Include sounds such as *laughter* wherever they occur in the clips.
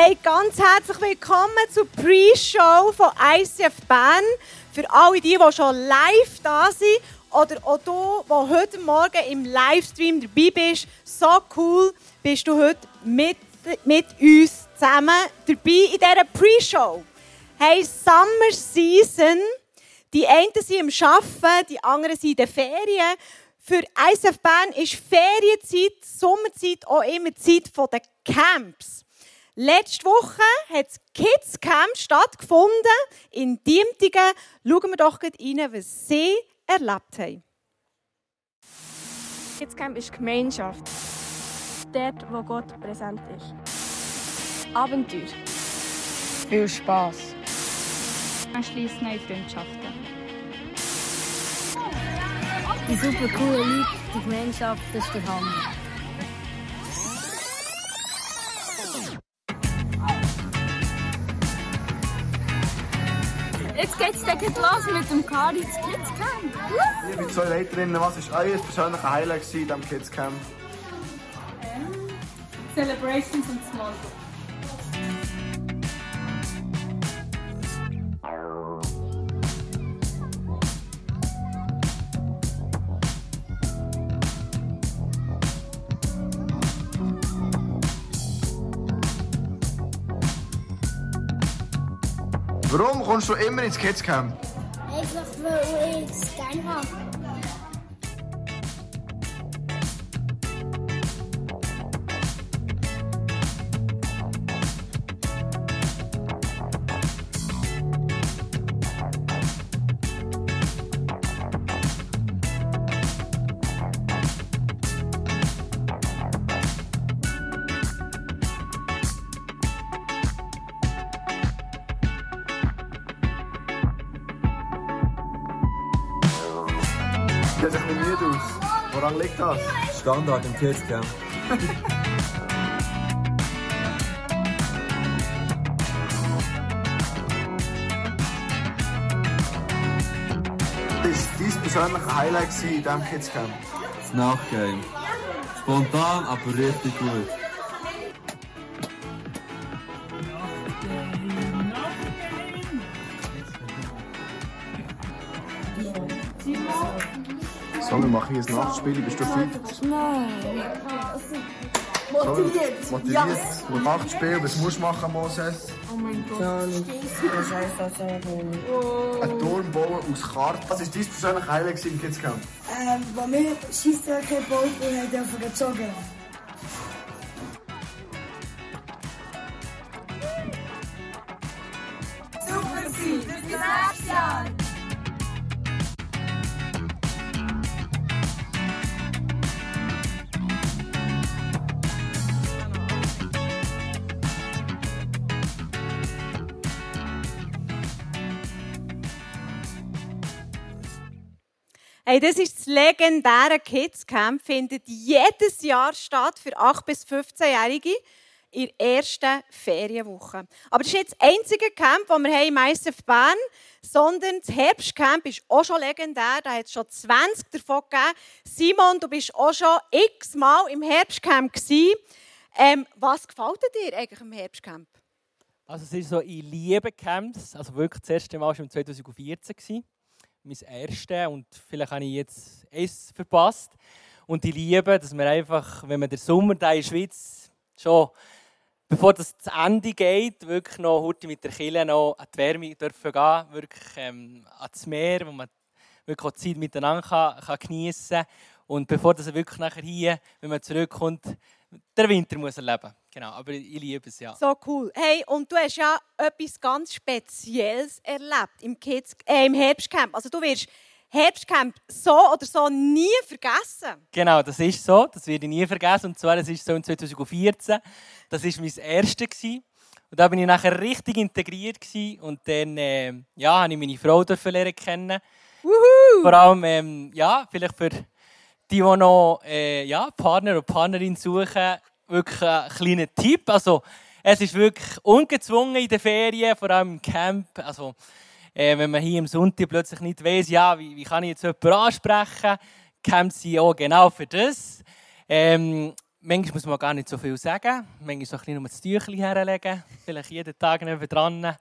Hey, ganz herzlich willkommen zur Pre-Show von ICF Bern. Für alle die, die schon live da sind oder auch du, der heute Morgen im Livestream dabei bist. So cool bist du heute mit, mit uns zusammen dabei in dieser Pre-Show. Hey, Summer Season. Die einen sind am Arbeiten, die anderen sind in den Ferien. Für ICF Bern ist Ferienzeit, Sommerzeit auch immer Zeit der Camps. Letzte Woche hat das Kids Camp stattgefunden in Diemtigen. Schauen wir doch rein, was sie erlebt haben. Kids Camp ist Gemeinschaft. Dort, wo Gott präsent ist. Abenteuer. Viel Spaß. Man schließt neue Freundschaften. Die super coolen Leute, die Gemeinschaft, das ist der Hammer. Jetzt geht's dann los mit dem Karis Kids Camp. Liebe zwei Leiterinnen, was war euer persönliches Highlight in diesem Kids Camp? Celebrations und Small Warum kommst du immer ins Kids Camp? Einfach weil ich es gerne habe. Standard im Kids Camp. Das war dein persönliches Highlight in diesem Kids Camp. Das Nachgame. Spontan, aber richtig gut. Machen hier ein Nachtspiel. Bist du fit? Motiviert. Motiviert. Noch Nachtspiel. Was musst du machen, Moses? Ein Turm bauen aus Karten. Was war dein persönliches Highlight im Kids Camp? Ähm, wo wir Scheissdrücke gebaut und haben gezogen. Hey, das ist das legendäre Kids Camp, findet jedes Jahr statt für 8- bis 15-Jährige in der ersten Ferienwoche. Aber das ist nicht das einzige Camp, das wir haben im ISF Bern sondern das Herbstcamp ist auch schon legendär. Da hat es schon 20 davon gegeben. Simon, du bist auch schon x-mal im Herbstcamp. Ähm, was gefällt dir eigentlich im Herbstcamp? Also es ist so, ich liebe Camps. Also wirklich das erste Mal schon 2014 gewesen. Mein erstes und vielleicht habe ich jetzt eins verpasst. Und ich liebe, dass man einfach, wenn man den Sommer da in der Schweiz schon, bevor das zu Ende geht, wirklich noch heute mit der Kille noch an die Wärme dürfen gehen, wirklich ähm, ans Meer, wo man wirklich auch die Zeit miteinander kann, kann geniessen kann. Und bevor das wirklich nachher hier, wenn man zurückkommt, der Winter muss erleben. Genau, aber ich liebe es ja. So cool. Hey, und du hast ja etwas ganz Spezielles erlebt im, Kids, äh, im Herbstcamp. Also du wirst Herbstcamp so oder so nie vergessen. Genau, das ist so. Das werde ich nie vergessen. Und zwar, das ist so in 2014. Das war mein erstes. Und da bin ich nachher richtig integriert. Gewesen. Und dann äh, ja, habe ich meine Frau dürfen lernen kennen. Wuhu! Vor allem, ähm, ja, vielleicht für die, die noch äh, ja, Partner oder Partnerin suchen, wirklich ein kleiner Tipp. Also, es ist wirklich ungezwungen in den Ferien, vor allem im Camp. Also, äh, wenn man hier am Sonntag plötzlich nicht weiß, ja, wie, wie kann ich jetzt jemanden ansprechen, Camps sind auch genau für das. Ähm, manchmal muss man gar nicht so viel sagen. Manchmal so ein bisschen nur das Tüchlein herlegen. Vielleicht jeden Tag dran.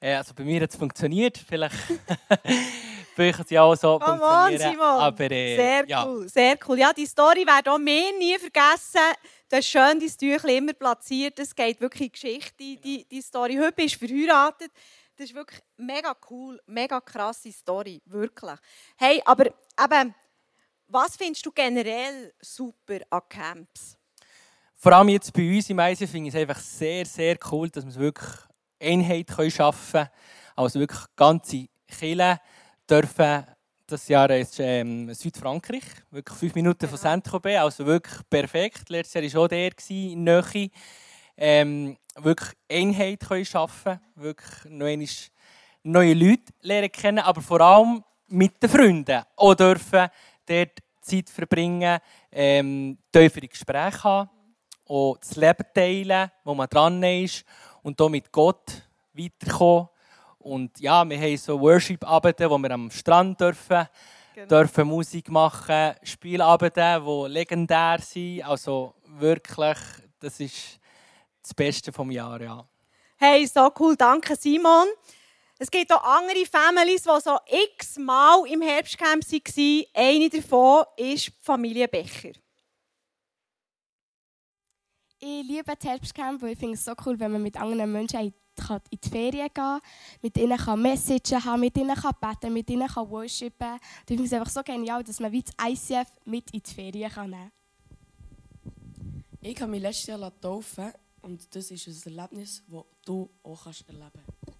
Äh, also bei mir hat es funktioniert. Vielleicht *laughs* es ja auch so Come on, funktionieren. Simon. Aber, äh, Sehr ja. cool, sehr cool. Ja, die Story werde auch mir nie vergessen. Du hast schön dein Tüchlein immer platziert. Es geht wirklich in Geschichte, die, die Story. Heute bist du verheiratet. Das ist wirklich mega cool, mega krasse Story, wirklich. Hey, aber eben, was findest du generell super an Camps? Vor allem jetzt bei uns im ICF finde ich es einfach sehr, sehr cool, dass wir es wirklich Einheit schaffen können. Also wirklich ganze Kirchen dürfen das Jahr ist ähm, Südfrankreich, wirklich fünf Minuten von Saint-Tropez, also wirklich perfekt. Letztes Jahr war auch der in Nähe. Ähm, wirklich Einheit können schaffen, wirklich einmal neue Leute lernen kennen, aber vor allem mit den Freunden auch dürfen dort Zeit verbringen, ähm, tiefere Gespräche haben, auch das Leben teilen, wo man dran ist und hier mit Gott weiterkommen. Und ja, wir haben so Worship-Abende, wo wir am Strand dürfen, Genau. dürfen Musik machen, Spielabende, die legendär sind. Also wirklich, das ist das Beste vom Jahr, ja. Hey, so cool, danke Simon. Es gibt auch andere Families, die so x-mal im Herbstcamp waren. Eine davon ist die Familie Becher. Ich liebe das Herbstcamp, weil ich finde es so cool, wenn man mit anderen Menschen in kann in die Ferien gehen mit ihnen kann Messagen haben, mit ihnen kann beten, mit ihnen kann worshipen. Und ich finde es einfach so genial, dass man wie das ICF mit in die Ferien kann nehmen Ich habe mich letztes Jahr taufen und das ist ein Erlebnis, das du auch kannst erleben kannst.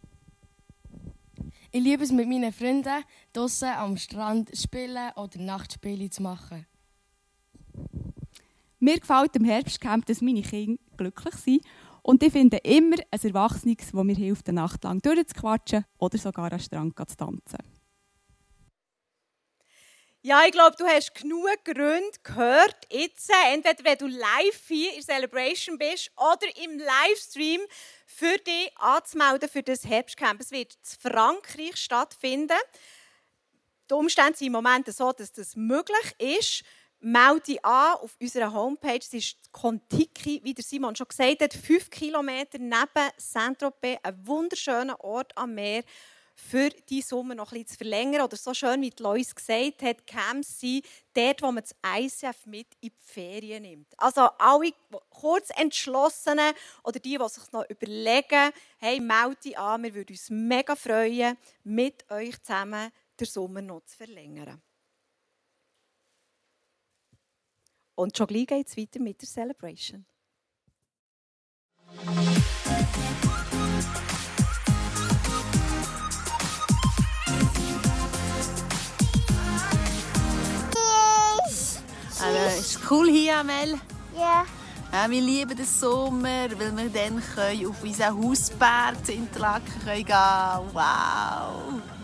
Ich liebe es mit meinen Freunden draußen am Strand spielen oder Nachtspiele zu machen. Mir gefällt im Herbstcamp, dass meine Kinder glücklich sind. Und ich finde immer ein Erwachsenes, das mir hilft, eine Nacht lang durchzuquatschen oder sogar am Strand zu tanzen. Ja, ich glaube, du hast genug Gründe gehört, jetzt, äh, entweder wenn du live hier in Celebration bist oder im Livestream, für dich anzumelden für das Herbstcamp. Es wird in Frankreich stattfinden. Die Umstände sind im Moment so, dass das möglich ist. Melde dich an auf unserer Homepage. Es ist Kontiki, wie der Simon schon gesagt hat, fünf Kilometer neben Saint-Tropez, ein wunderschöner Ort am Meer für die Sommer noch bisschen zu verlängern. Oder so schön, wie Lois gesagt hat, Camps sind dort, wo man das ICF mit in die Ferien nimmt. Also alle kurz entschlossenen oder die, die sich noch überlegen, hey, melde dich an, wir würden uns mega freuen, mit euch zusammen den Sommer noch zu verlängern. Und schon gleich geht es weiter mit der Celebration. Also, ist cool hier, Amel? Ja. Ja, wir lieben den Sommer, weil wir dann können auf unseren Hausberg zu Interlaken können gehen Wow!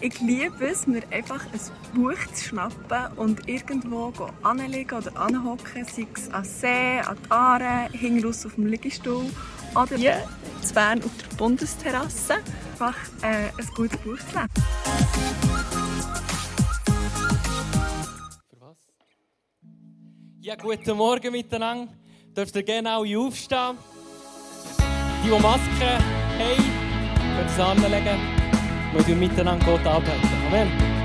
Ich liebe es, mir einfach ein Buch zu schnappen und irgendwo anlegen oder anhocken, sei es an See, an die Aare, hinten auf dem Liegestuhl oder hier zu Bern auf der Bundesterrasse. Einfach äh, ein gutes Buch zu lesen. Ja, guten Morgen miteinander. Dürft ihr gerne alle aufstehen? Die, die Masken haben, können sie anlegen. Und wir miteinander Gott anbeten. Amen.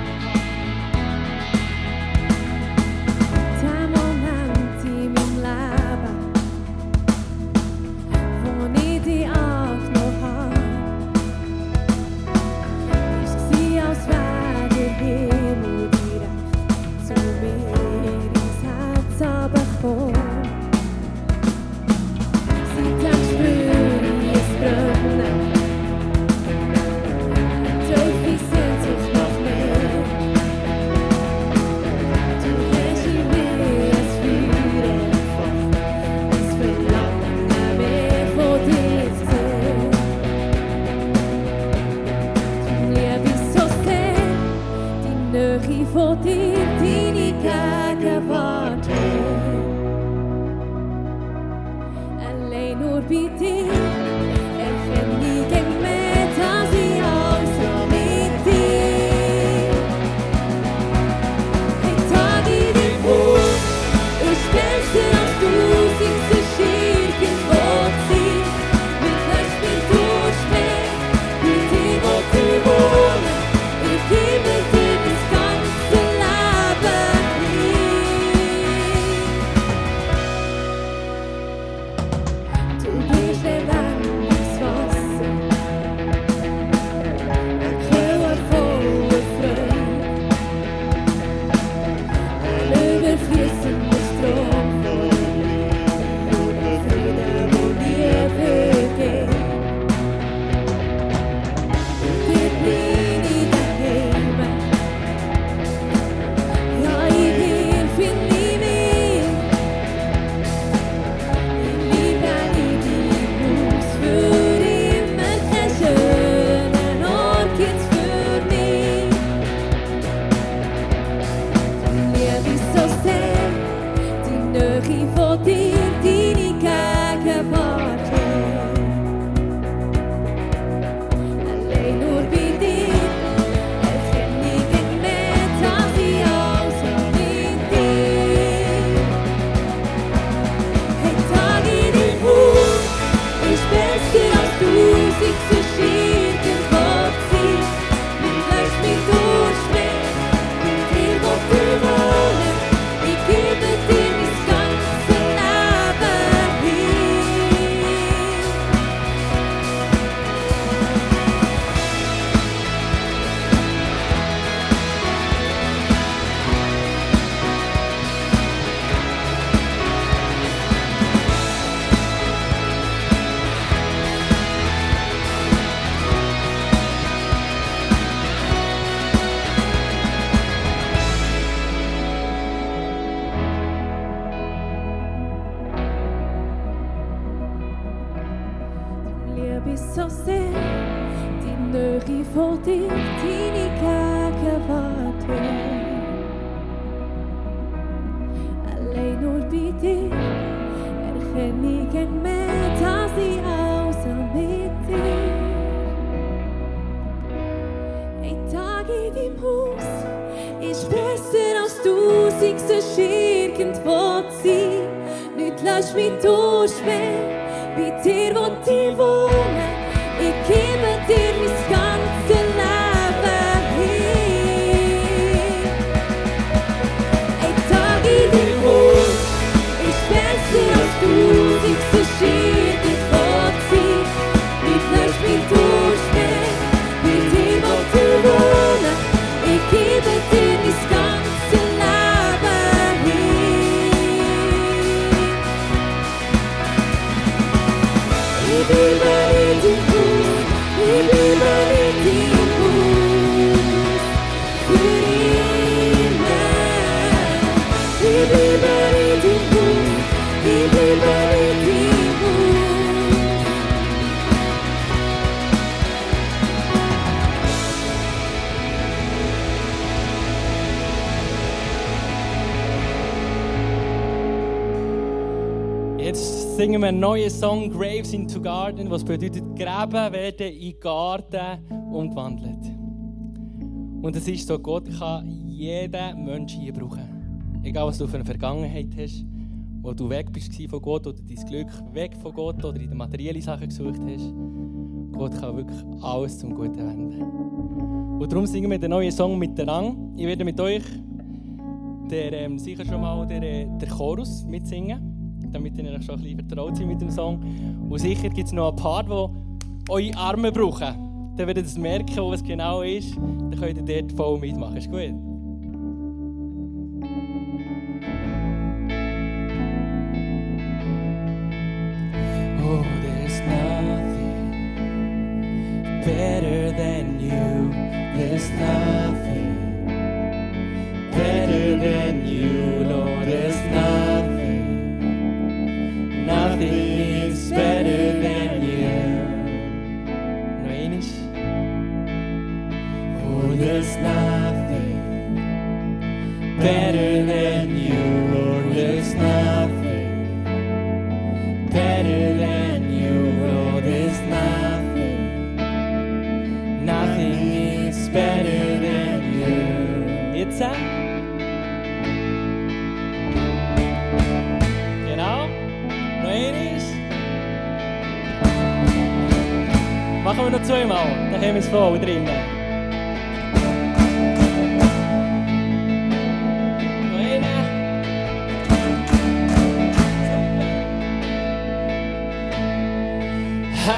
Tausend sonst irgendwo zu sein. Nicht lässt mich durchschweben, bei dir wo ich wohnen. Singen wir einen neuen Song, Graves into Garden, was bedeutet, Gräben werden in Garten umgewandelt. Und es ist so, Gott kann jeden Menschen hier brauchen. Egal, was du für eine Vergangenheit hast, wo du weg bist von Gott oder dein Glück weg von Gott oder in den materiellen Sachen gesucht hast. Gott kann wirklich alles zum Guten wenden. Und darum singen wir den neuen Song mit der Rang. Ich werde mit euch der, ähm, sicher schon mal der, äh, der Chorus mitsingen, damit ihr euch schon ein bisschen vertraut seid mit dem Song. Und sicher gibt es noch ein paar, die eure Arme brauchen. Dann werdet ihr merken, wo es genau ist. Dann könnt ihr dort voll mitmachen. Ist gut?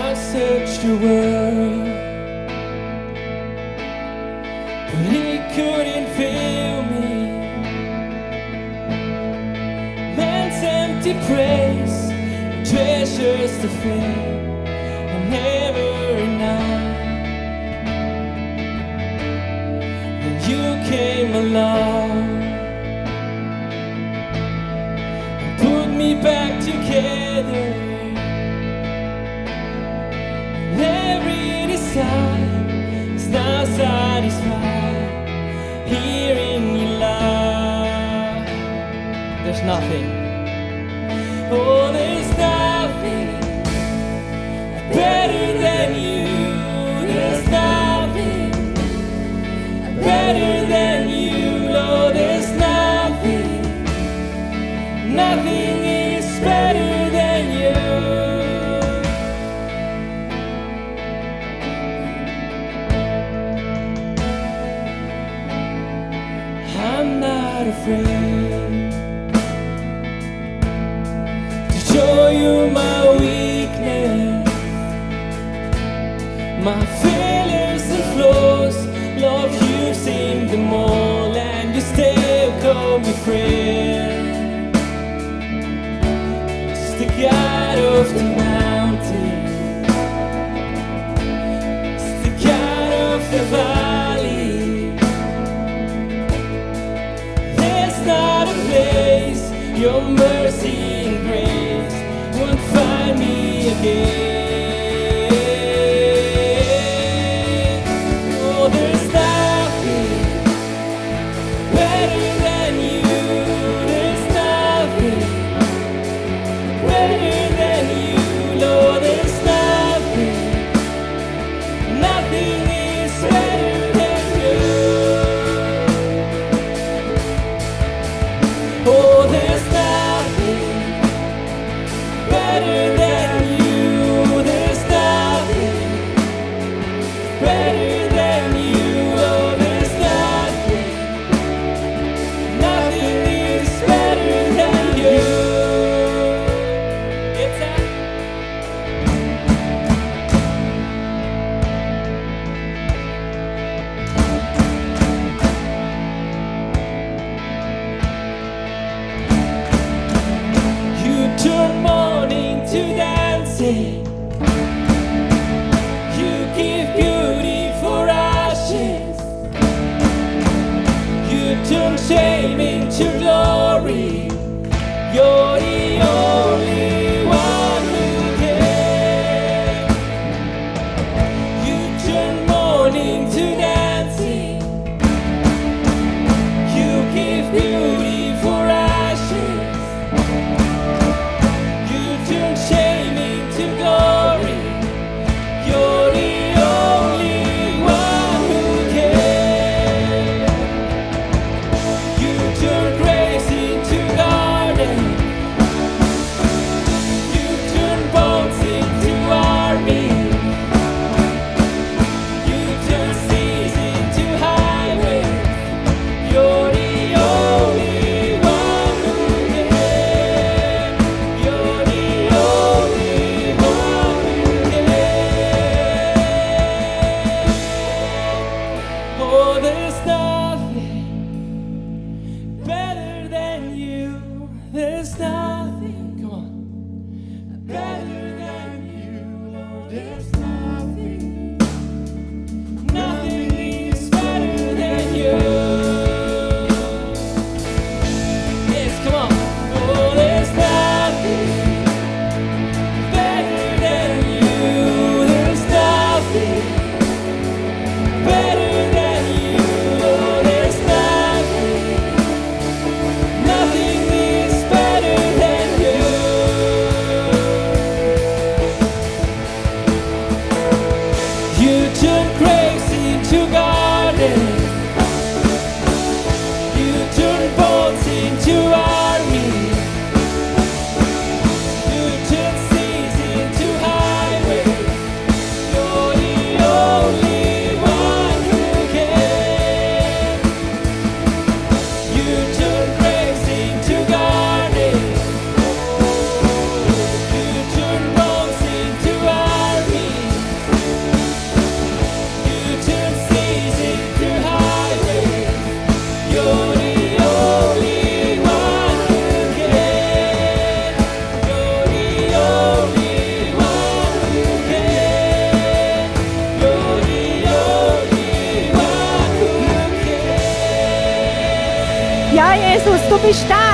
I searched the world, but he couldn't fill me. Man's empty praise, treasures to fill, are never enough. Then you came along and put me back together. inside is not satisfied here in your lie. There's nothing.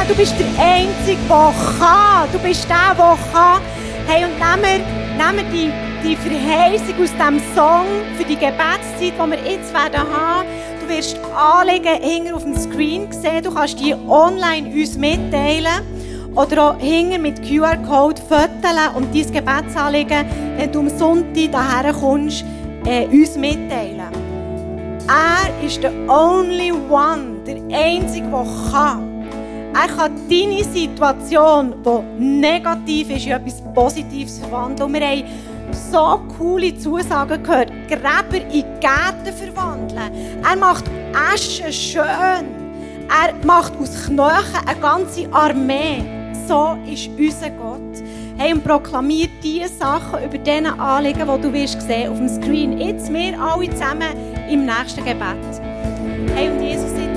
Du bist der Einzige, der kann. Du bist der, der kann. Hey, und nehmen wir, nehmen wir die, die Verheißung aus diesem Song für die Gebetszeit, die wir jetzt werden haben. Du wirst Anliegen hinten auf dem Screen sehen. Du kannst die online uns mitteilen. Oder auch hinten mit QR-Code fotografieren und dein Gebetsanliegen, wenn du am Sonntag hierher kommst, äh, uns mitteilen. Er ist der only one, der Einzige, der kann. Er kann deine Situation, die negativ ist, in etwas Positives verwandeln. Und wir haben so coole Zusagen gehört. Gräber in Gärten verwandeln. Er macht Asche schön. Er macht aus Knochen eine ganze Armee. So ist unser Gott. Hey, und proklamiert diese Sachen über diese Anliegen, die du wirst sehen auf dem Screen. Jetzt wir alle zusammen im nächsten Gebet. Hey, und Jesus,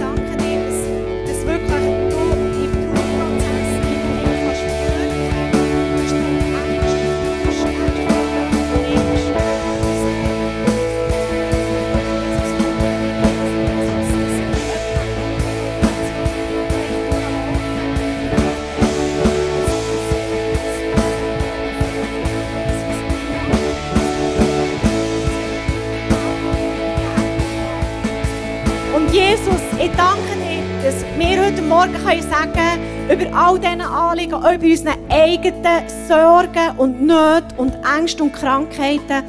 wir heute Morgen können sagen über all diese Anliegen, auch über unsere eigenen Sorgen und Nöte und Ängste und Krankheiten.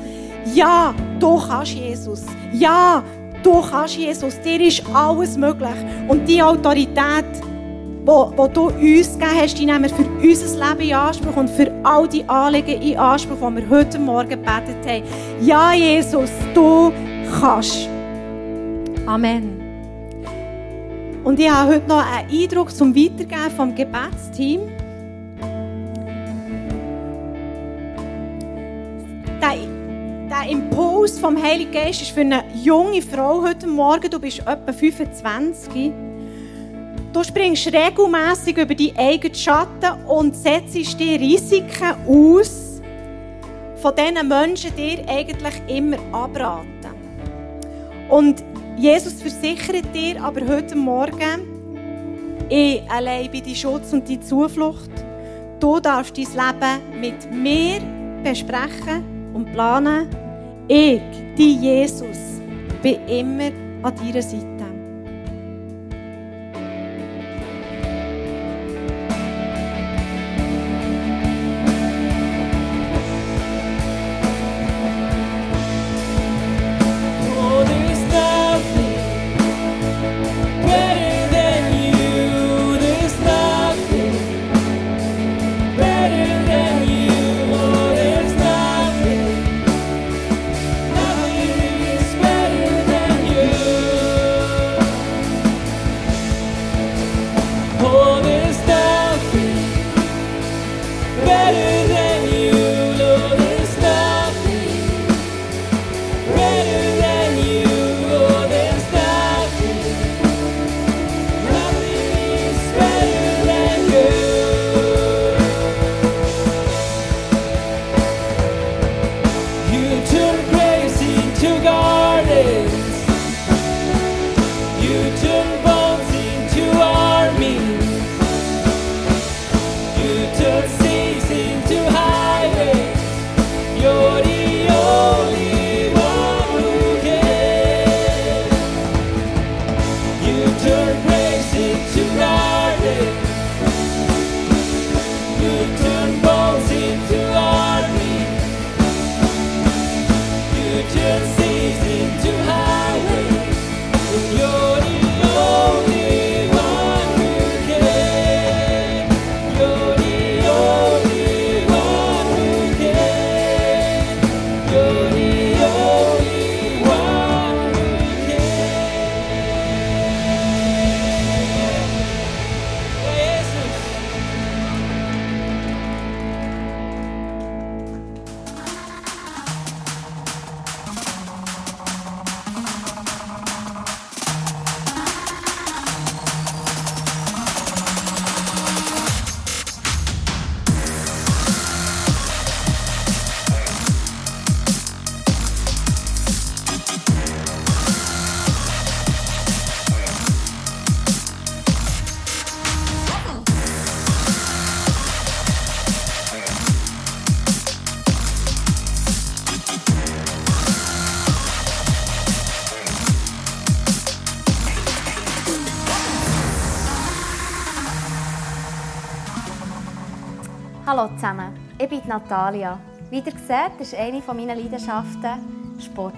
Ja, du kannst, Jesus. Ja, du kannst, Jesus. Dir ist alles möglich. Und die Autorität, wo du uns gegeben hast, die nehmen wir für unser Leben in Anspruch und für all die Anliegen in Anspruch, die wir heute Morgen gebetet haben. Ja, Jesus, du kannst. Amen. Und ich habe heute noch einen Eindruck zum Weitergeben vom Gebetsteam. Der, Impuls vom Heiligen Geist ist für eine junge Frau heute Morgen, du bist etwa 25. Du springst regelmäßig über die eigenen Schatten und setzt die Risiken aus, von diesen Menschen dir eigentlich immer abraten. Und Jesus versichert dir aber heute Morgen, ich allein bin dein Schutz und deine Zuflucht. Du darfst dein Leben mit mir besprechen und planen. Ich, dein Jesus, bin immer an deiner Seite. Natalia. Wie ihr seht, ist eine meiner Leidenschaften Sport.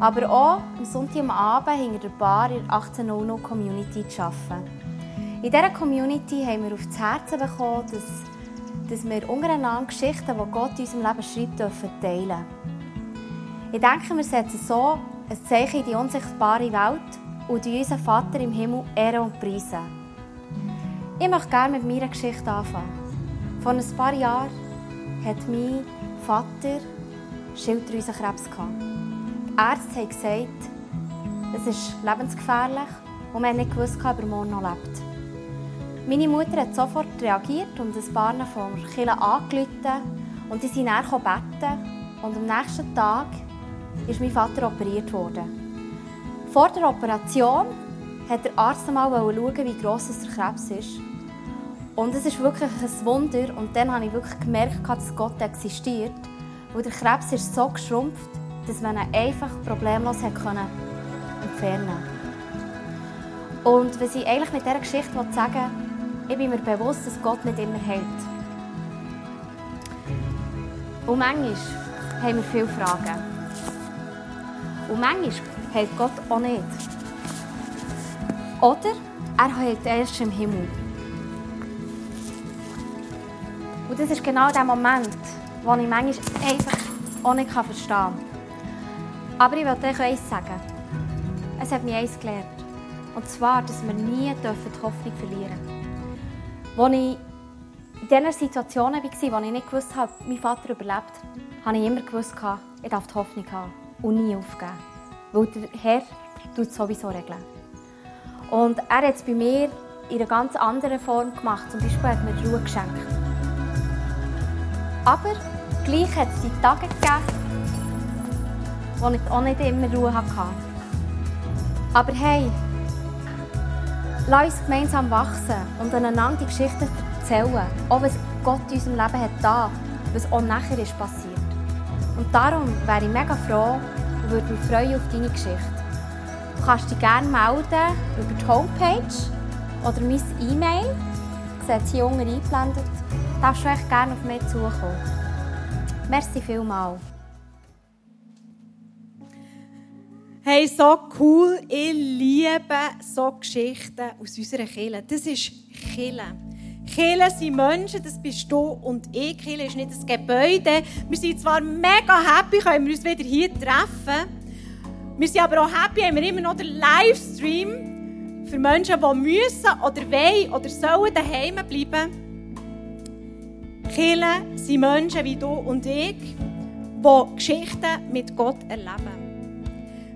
Aber auch am Sonntagabend hinter der Bar in der 1800 Community zu arbeiten. In dieser Community haben wir auf das Herz bekommen, dass, dass wir untereinander Geschichten, die Gott in unserem Leben schreibt, dürfen teilen Ich denke, wir setzen so ein Zeichen in die unsichtbare Welt und unseren Vater im Himmel ehren und preisen. Ich möchte gerne mit meiner Geschichte anfangen. Vor ein paar Jahren hat mein Vater Schilddrüsenkrebs gehabt. Die Ärzte haben gesagt, es ist lebensgefährlich und haben nicht gewusst, ob er morgen noch lebt. Meine Mutter hat sofort reagiert und ein paar von der Kirche angerufen und die sind dann beten. Und am nächsten Tag ist mein Vater operiert worden. Vor der Operation hat der Arzt einmal schauen, wie gross der Krebs ist. Und es ist wirklich ein Wunder. Und dann habe ich wirklich gemerkt, dass Gott existiert. Weil der Krebs ist so geschrumpft, dass man ihn einfach problemlos entfernen konnte. Und was ich eigentlich mit dieser Geschichte sagen will, ich bin mir bewusst, dass Gott nicht immer hält. Und manchmal haben wir viele Fragen. Und manchmal hält Gott auch nicht. Oder er hält erst im Himmel. Und das ist genau der Moment, wo ich manchmal einfach auch nicht verstehen kann. Aber ich will euch eins sagen. Es hat mich eins gelernt. Und zwar, dass wir nie die Hoffnung verlieren dürfen. Als ich in diesen Situationen war, wo ich nicht gewusst habe, mein Vater überlebt, habe ich immer gewusst, ich darf die Hoffnung haben und nie aufgeben. Weil der Herr tut es sowieso regeln. Und er hat es bei mir in einer ganz anderen Form gemacht. Zum Beispiel hat mir Ruhe geschenkt. Aber gleich hat es die Tage gegeben, wo ich auch nicht immer Ruhe hatte. Aber hey, lass uns gemeinsam wachsen und einander die Geschichten erzählen. Auch was Gott in unserem Leben hat da, was auch nachher ist passiert. Und darum wäre ich mega froh und würde mich freuen auf deine Geschichte. Du kannst dich gerne melden über die Homepage oder mein E-Mail. Das ist hier unten eingeblendet. Darfst du echt gerne auf mich zukommen. Merci vielmals. Hey, so cool. Ich liebe so Geschichten aus unserer Kirche. Das ist Kirche. Kirche sind Menschen, das bist du und ich. Kirche ist nicht ein Gebäude. Wir sind zwar mega happy, können wir uns wieder hier treffen. Wir sind aber auch happy, haben wir immer noch den Livestream für Menschen, die müssen oder wollen oder sollen daheim bleiben. Kirche sind Menschen wie du und ich, die Geschichten mit Gott erleben.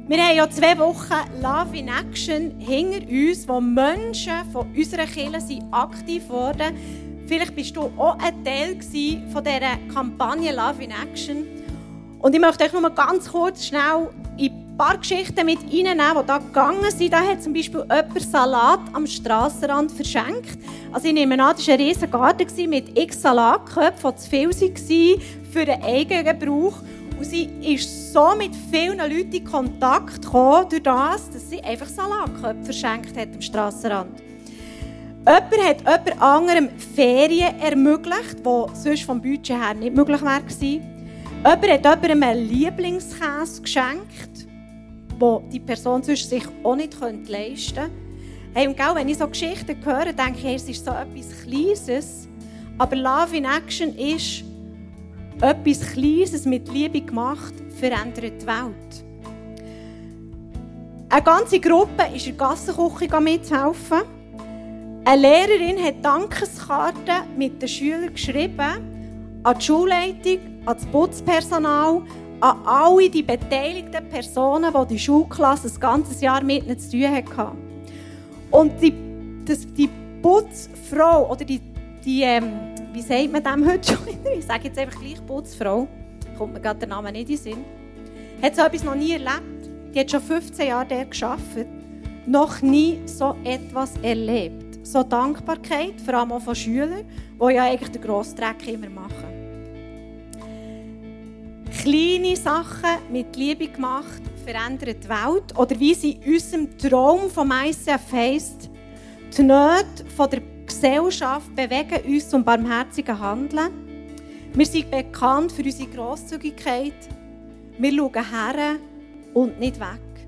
Wir haben ja zwei Wochen Love in Action hinter uns, wo Menschen von unserer Kirche aktiv wurden. Vielleicht bist du auch ein Teil von dieser Kampagne Love in Action. Und ich möchte euch nur ganz kurz schnell ein paar Geschichten mit reinnehmen, die da gegangen sind. Da hat zum Beispiel jemand Salat am Strassenrand verschenkt. Also ich nehme an, das war ein riesiger Garten mit x Salatköpfen, die zu viel waren für den eigenen Gebrauch. Und sie ist so mit vielen Leuten in Kontakt gekommen, durch das, dass sie einfach Salatköpfe verschenkt hat am Strassenrand. Jemand hat jemand anderem Ferien ermöglicht, die sonst vom Budget her nicht möglich wäre. Jemand hat jemandem einen Lieblingskäse geschenkt, den die Person sich auch nicht leisten könnte. Hey, und wenn ich so Geschichten höre, denke ich, es ist so etwas Kleines. Aber Love in Action ist, etwas Kleines mit Liebe gemacht, verändert die Welt. Eine ganze Gruppe ist in der Gassenküche mitzuhelfen. Eine Lehrerin hat Dankeskarten mit den Schülern geschrieben, an die Schulleitung, an das Putzpersonal, an alle die beteiligten Personen, die die Schulklasse das ganze Jahr mit ihnen zu tun hatten. Und die, das, die Putzfrau oder die, die ähm, wie sagt man dem heute schon? Ich sage jetzt einfach gleich Putzfrau. Kommt mir gerade der Name nicht in den Sinn. Hat so etwas noch nie erlebt. Die hat schon 15 Jahre dort gearbeitet. Noch nie so etwas erlebt. So Dankbarkeit, vor allem auch von Schülern, die ja eigentlich den grossen Dreck immer machen. Kleine Sachen mit Liebe gemacht, verändern die Welt. Oder wie sie in unserem Traum vom ICF heisst, die Nöte von der Gesellschaft bewegen uns zum barmherzigen Handeln. Wir sind bekannt für unsere Grosszügigkeit. Wir schauen her und nicht weg.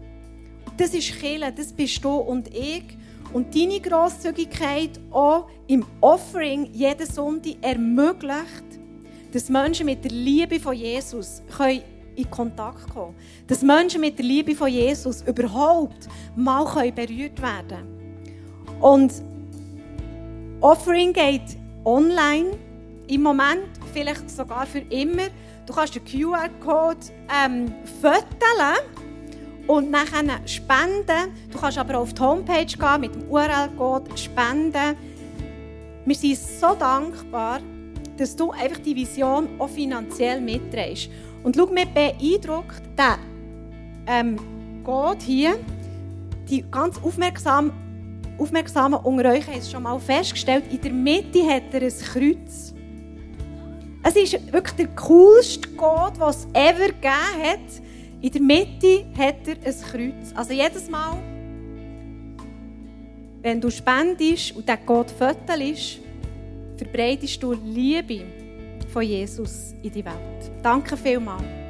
Das ist Kille, das bist du und ich. Und deine Grosszügigkeit auch im Offering jeden Sonntag ermöglicht, dass Menschen mit der Liebe von Jesus in Kontakt kommen können. Dass Menschen mit der Liebe von Jesus überhaupt mal berührt werden können. Und Offering geht online im Moment, vielleicht sogar für immer. Du kannst den QR-Code ähm, fotografieren und nachher spenden. Du kannst aber auch auf die Homepage gehen mit dem URL-Code spenden. Wir sind so dankbar, dass du einfach die Vision auch finanziell mitträgst. Und schau, mir beeindruckt der ähm, Gott hier, die ganz aufmerksam Aufmerksamen unter euch haben es schon mal festgestellt, in der Mitte hat er ein Kreuz. Es ist wirklich der coolste Gott, den es ever gegeben hat. In der Mitte hat er ein Kreuz. Also jedes Mal, wenn du spendest und der Gott fötelst, verbreitest du Liebe von Jesus in die Welt. Danke vielmals.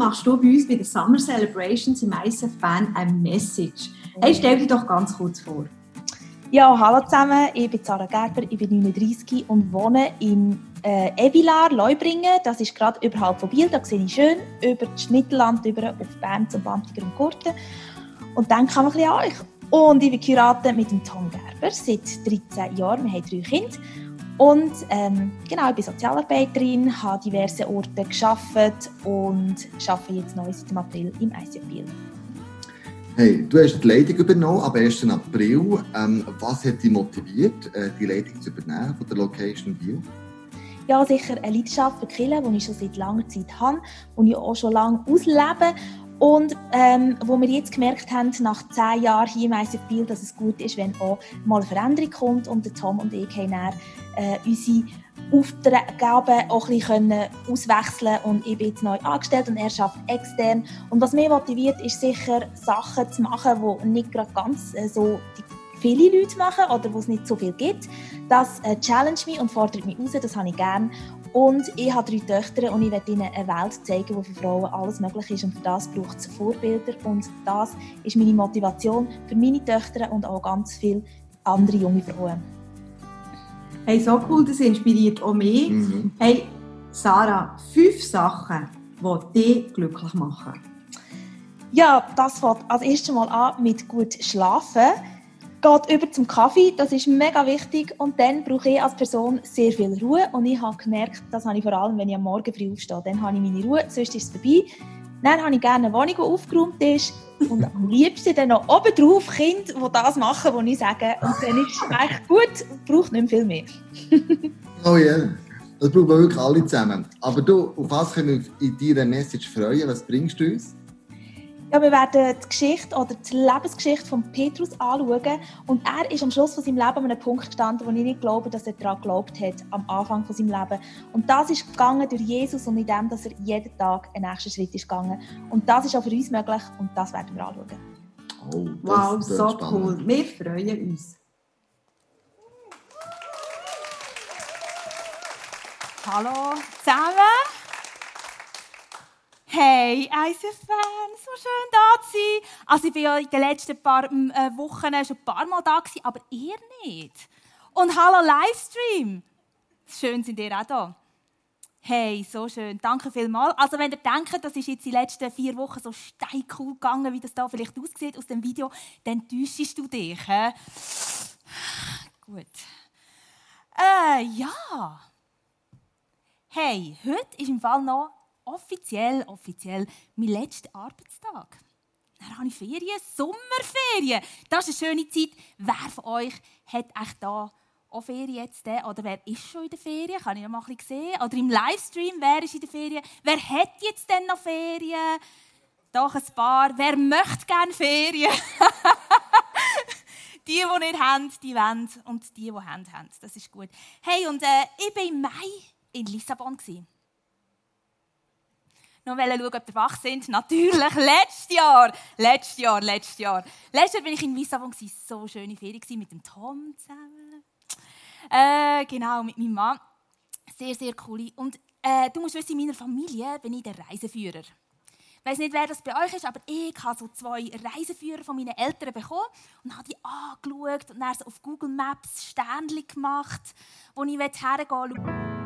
Machst du bei uns bei den Summer Celebrations im ISF Band eine Message. Hey, stell dich doch ganz kurz vor. Ja, hallo zusammen, ich bin Sarah Gerber, ich bin 39 und wohne in äh, Evilar, Leubringen. Das ist gerade überhalb von Biel, da sehe ich schön über das Mittelland über auf Bern zum Bantiger und Gurten. Und dann kam ein bisschen an euch. Und ich bin geheiratet mit dem Tom Gerber seit 13 Jahren. Wir haben drei Kinder. Und ähm, genau, ich bin Sozialarbeiterin, habe diverse Orte geschafft und arbeite jetzt neu seit dem April im Biel. Hey, du hast die Leitung übernommen am 1. April. Ähm, was hat dich motiviert, äh, die Leitung zu übernehmen von der Location Biel? Ja, sicher eine Leidenschaft für Killen, die ich schon seit langer Zeit habe und ich auch schon lange auslebe. Und ähm, wo wir jetzt gemerkt haben, nach zehn Jahren hier im Biel, dass es gut ist, wenn auch mal eine Veränderung kommt. Und der Tom und ich haben dann, äh, unsere Aufgaben auch ein bisschen auswechseln und ich bin jetzt neu angestellt und er arbeitet extern. Und was mich motiviert, ist sicher, Sachen zu machen, die nicht gerade ganz äh, so viele Leute machen oder wo es nicht so viel gibt. Das äh, challenge mich und fordert mich raus, das habe ich gerne. Und ich habe drei Töchter und ich werde ihnen eine Welt zeigen, wo für Frauen alles möglich ist und für das braucht es Vorbilder und das ist meine Motivation für meine Töchter und auch ganz viele andere junge Frauen. Hey, so cool, das inspiriert auch mich. Mhm. Hey, Sarah, fünf Sachen, die dich glücklich machen. Ja, das fängt als erstes Mal an mit gut schlafen geht über zum Kaffee, das ist mega wichtig und dann brauche ich als Person sehr viel Ruhe und ich habe gemerkt, das habe ich vor allem, wenn ich am Morgen früh aufstehe, dann habe ich meine Ruhe, sonst ist es vorbei. Dann habe ich gerne eine Wohnung, die aufgeräumt ist und am liebsten dann noch oben drauf Kinder, die das machen, was ich sage und dann ist es echt gut, braucht nicht viel mehr. *laughs* oh ja, yeah. das brauchen wir wirklich alle zusammen. Aber du, auf was können wir in deiner Message freuen? Was bringst du uns? Ja, wir werden die Geschichte oder die Lebensgeschichte von Petrus anschauen. Und er ist am Schluss von seinem Leben an einem Punkt gestanden, wo ich nicht glaube, dass er daran geglaubt hat, am Anfang von seinem Leben. Und das ist gegangen durch Jesus und in dem, dass er jeden Tag einen nächsten Schritt ist gegangen. Und das ist auch für uns möglich und das werden wir anschauen. Oh, wow, so cool. Wir freuen uns. Hallo zusammen. Hey, ICF-Fan, so schön da zu sein. Also ich war ja in den letzten paar äh, Wochen schon ein paar Mal da, aber ihr nicht. Und hallo Livestream. Schön sind ihr auch da. Hey, so schön. Danke vielmals. Also wenn ihr denkt, das ist jetzt die letzten vier Wochen so steincool gegangen, wie das da vielleicht aussieht aus dem Video, dann täuschst du dich. He? Gut. Äh, ja. Hey, heute ist im Fall noch offiziell, offiziell mein letzter Arbeitstag. Dann habe ich Ferien, Sommerferien. Das ist eine schöne Zeit. Wer von euch hat echt da auch Ferien jetzt? Oder wer ist schon in der Ferien? Kann ich noch mal ein bisschen sehen? Oder im Livestream, wer ist in der Ferien? Wer hat jetzt denn noch Ferien? Doch ein paar. Wer möchte gerne Ferien? *laughs* die, die nicht haben, die wollen. Und die, die haben, haben. Das ist gut. Hey, und äh, ich war im Mai in Lissabon. Gewesen noch schauen, ob ihr wach sind. Natürlich, letztes Jahr. Letztes Jahr, letztes Jahr. Letztes Jahr war ich in Lissabon. So schöne Ferien mit dem Tom zusammen. Äh, genau, mit meinem Mann. Sehr, sehr cool. Und äh, du musst wissen, in meiner Familie bin ich der Reiseführer. Ich weiß nicht, wer das bei euch ist, aber ich habe so zwei Reiseführer von meinen Eltern bekommen und habe die angeschaut und dann so auf Google Maps Sternchen gemacht, wo ich hergehen will.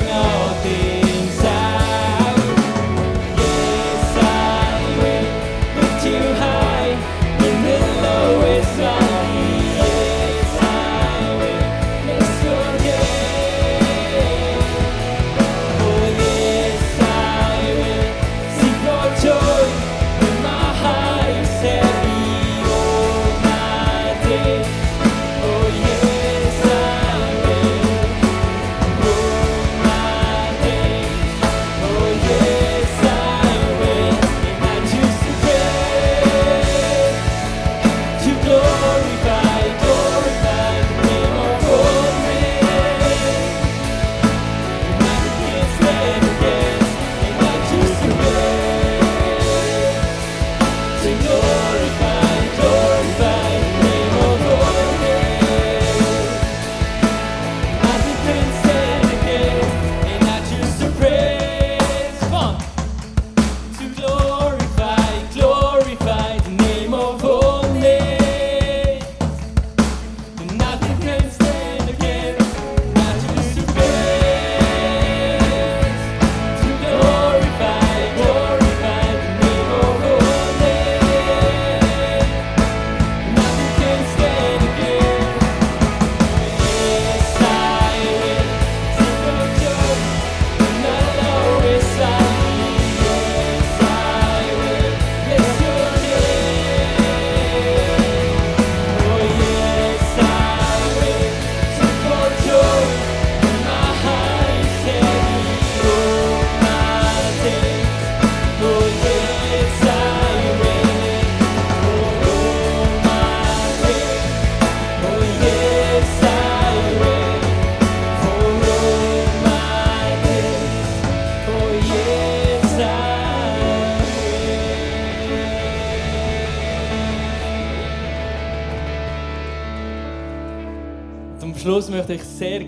sing.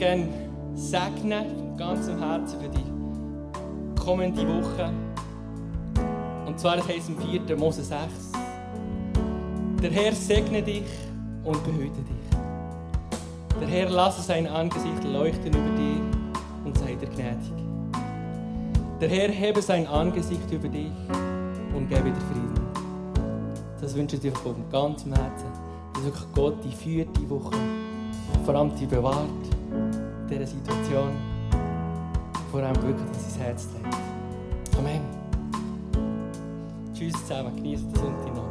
gerne segnen, ganz im Herzen für die kommende Woche. Und zwar heißt es im 4. Mose 6. Der Herr segne dich und behüte dich. Der Herr lasse sein Angesicht leuchten über dir und sei dir gnädig. Der Herr hebe sein Angesicht über dich und gebe dir Frieden. Das wünsche ich dir von ganzem Herzen, dass wirklich Gott die vierte Woche, vor allem dich bewahrt dieser Situation vor allem wirklich in sein Herz legt. Amen. Tschüss zusammen, genießt den Sonntag noch.